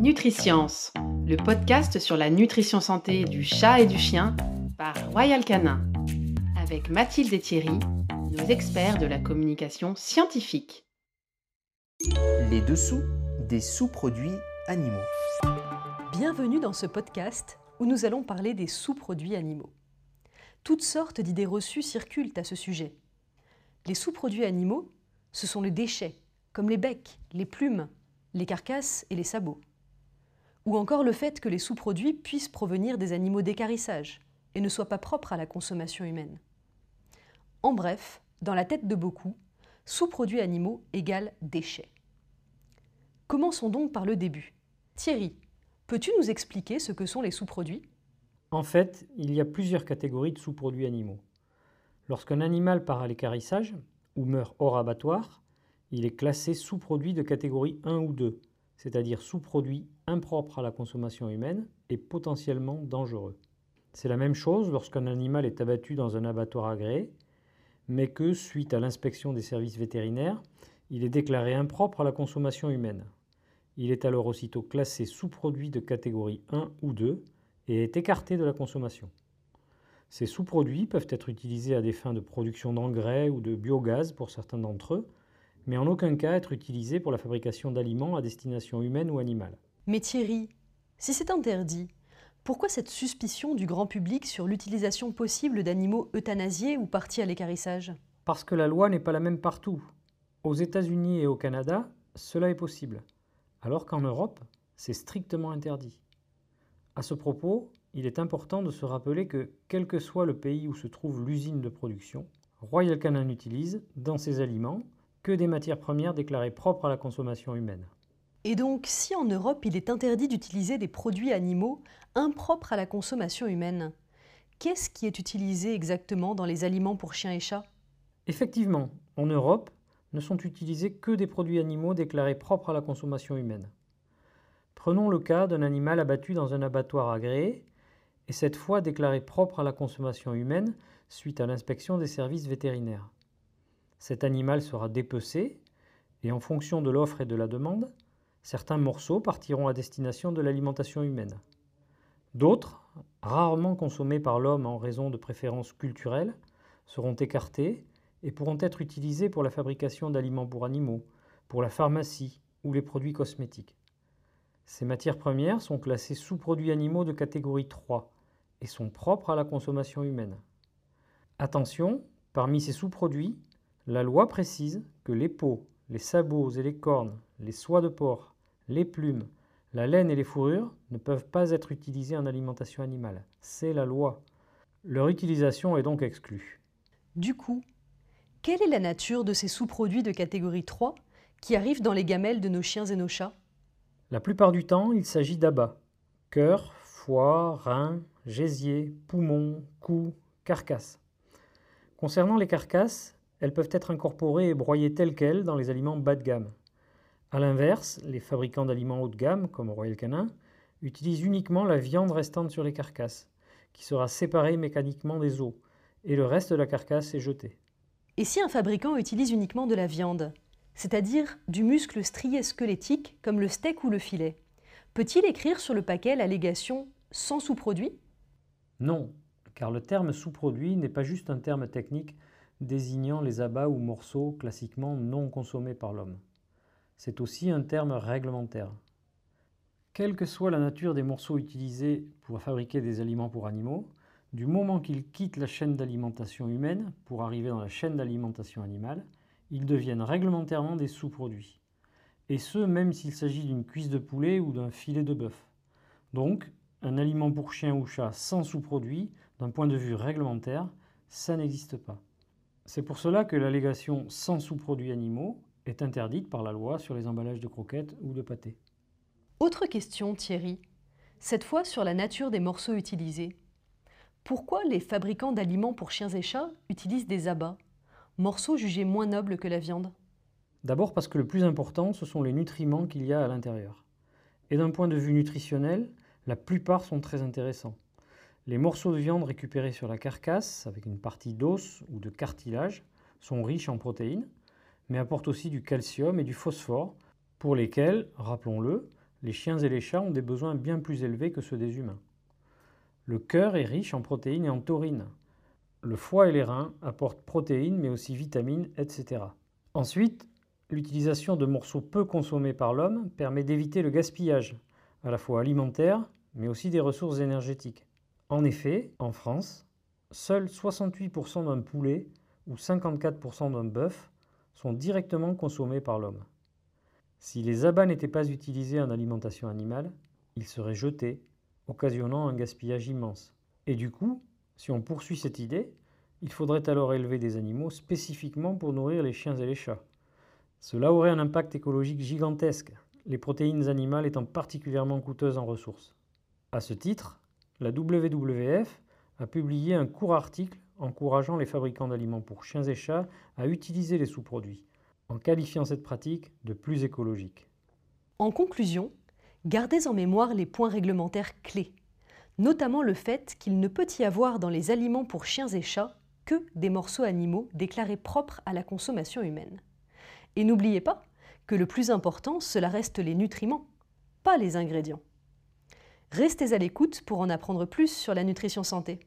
Nutriscience, le podcast sur la nutrition santé du chat et du chien par Royal Canin, avec Mathilde et Thierry, nos experts de la communication scientifique. Les dessous des sous-produits animaux. Bienvenue dans ce podcast où nous allons parler des sous-produits animaux. Toutes sortes d'idées reçues circulent à ce sujet. Les sous-produits animaux, ce sont les déchets, comme les becs, les plumes, les carcasses et les sabots. Ou encore le fait que les sous-produits puissent provenir des animaux d'écarissage et ne soient pas propres à la consommation humaine. En bref, dans la tête de beaucoup, sous-produits animaux égale déchets. Commençons donc par le début. Thierry, peux-tu nous expliquer ce que sont les sous-produits? En fait, il y a plusieurs catégories de sous-produits animaux. Lorsqu'un animal part à l'écarissage ou meurt hors abattoir, il est classé sous-produit de catégorie 1 ou 2, c'est-à-dire sous-produit impropre à la consommation humaine et potentiellement dangereux. C'est la même chose lorsqu'un animal est abattu dans un abattoir agréé, mais que, suite à l'inspection des services vétérinaires, il est déclaré impropre à la consommation humaine. Il est alors aussitôt classé sous-produit de catégorie 1 ou 2 et est écarté de la consommation. Ces sous-produits peuvent être utilisés à des fins de production d'engrais ou de biogaz pour certains d'entre eux, mais en aucun cas être utilisés pour la fabrication d'aliments à destination humaine ou animale. Mais Thierry, si c'est interdit, pourquoi cette suspicion du grand public sur l'utilisation possible d'animaux euthanasiés ou partis à l'écarissage? Parce que la loi n'est pas la même partout. Aux États-Unis et au Canada, cela est possible, alors qu'en Europe, c'est strictement interdit. À ce propos, il est important de se rappeler que, quel que soit le pays où se trouve l'usine de production, Royal Canin utilise, dans ses aliments, que des matières premières déclarées propres à la consommation humaine. Et donc, si en Europe il est interdit d'utiliser des produits animaux impropres à la consommation humaine, qu'est-ce qui est utilisé exactement dans les aliments pour chiens et chats? Effectivement, en Europe, ne sont utilisés que des produits animaux déclarés propres à la consommation humaine. Prenons le cas d'un animal abattu dans un abattoir agréé, et cette fois déclaré propre à la consommation humaine suite à l'inspection des services vétérinaires. Cet animal sera dépecé, et en fonction de l'offre et de la demande, certains morceaux partiront à destination de l'alimentation humaine. D'autres, rarement consommés par l'homme en raison de préférences culturelles, seront écartés et pourront être utilisés pour la fabrication d'aliments pour animaux, pour la pharmacie ou les produits cosmétiques. Ces matières premières sont classées sous-produits animaux de catégorie 3 et sont propres à la consommation humaine. Attention, parmi ces sous-produits, la loi précise que les peaux, les sabots et les cornes, les soies de porc, les plumes, la laine et les fourrures ne peuvent pas être utilisés en alimentation animale. C'est la loi. Leur utilisation est donc exclue. Du coup, quelle est la nature de ces sous-produits de catégorie 3 qui arrivent dans les gamelles de nos chiens et nos chats? La plupart du temps, il s'agit d'abats. Cœur, foie, rein, gésier, poumon, cou, carcasse. Concernant les carcasses, elles peuvent être incorporées et broyées telles quelles dans les aliments bas de gamme. A l'inverse, les fabricants d'aliments haut de gamme, comme Royal Canin, utilisent uniquement la viande restante sur les carcasses, qui sera séparée mécaniquement des os, et le reste de la carcasse est jeté. Et si un fabricant utilise uniquement de la viande, c'est-à-dire du muscle strié squelettique comme le steak ou le filet, peut-il écrire sur le paquet l'allégation sans sous-produit? Non, car le terme sous-produit n'est pas juste un terme technique désignant les abats ou morceaux classiquement non consommés par l'homme. C'est aussi un terme réglementaire. Quelle que soit la nature des morceaux utilisés pour fabriquer des aliments pour animaux, du moment qu'ils quittent la chaîne d'alimentation humaine pour arriver dans la chaîne d'alimentation animale, ils deviennent réglementairement des sous-produits. Et ce, même s'il s'agit d'une cuisse de poulet ou d'un filet de bœuf. Donc, un aliment pour chien ou chat sans sous-produit, d'un point de vue réglementaire, ça n'existe pas. C'est pour cela que l'allégation sans sous-produits animaux est interdite par la loi sur les emballages de croquettes ou de pâté. Autre question, Thierry. Cette fois sur la nature des morceaux utilisés. Pourquoi les fabricants d'aliments pour chiens et chats utilisent des abats, morceaux jugés moins nobles que la viande? D'abord parce que le plus important, ce sont les nutriments qu'il y a à l'intérieur. Et d'un point de vue nutritionnel, la plupart sont très intéressants. Les morceaux de viande récupérés sur la carcasse, avec une partie d'os ou de cartilage, sont riches en protéines, mais apportent aussi du calcium et du phosphore, pour lesquels, rappelons-le, les chiens et les chats ont des besoins bien plus élevés que ceux des humains. Le cœur est riche en protéines et en taurine. Le foie et les reins apportent protéines mais aussi vitamines, etc. Ensuite, l'utilisation de morceaux peu consommés par l'homme permet d'éviter le gaspillage, à la fois alimentaire mais aussi des ressources énergétiques. En effet, en France, seuls 68% d'un poulet ou 54% d'un bœuf sont directement consommés par l'homme. Si les abats n'étaient pas utilisés en alimentation animale, ils seraient jetés, occasionnant un gaspillage immense. Et du coup, si on poursuit cette idée, il faudrait alors élever des animaux spécifiquement pour nourrir les chiens et les chats. Cela aurait un impact écologique gigantesque, les protéines animales étant particulièrement coûteuses en ressources. À ce titre, la WWF a publié un court article encourageant les fabricants d'aliments pour chiens et chats à utiliser les sous-produits, en qualifiant cette pratique de plus écologique. En conclusion, gardez en mémoire les points réglementaires clés, notamment le fait qu'il ne peut y avoir dans les aliments pour chiens et chats que des morceaux animaux déclarés propres à la consommation humaine. Et n'oubliez pas que le plus important, cela reste les nutriments, pas les ingrédients. Restez à l'écoute pour en apprendre plus sur la nutrition santé.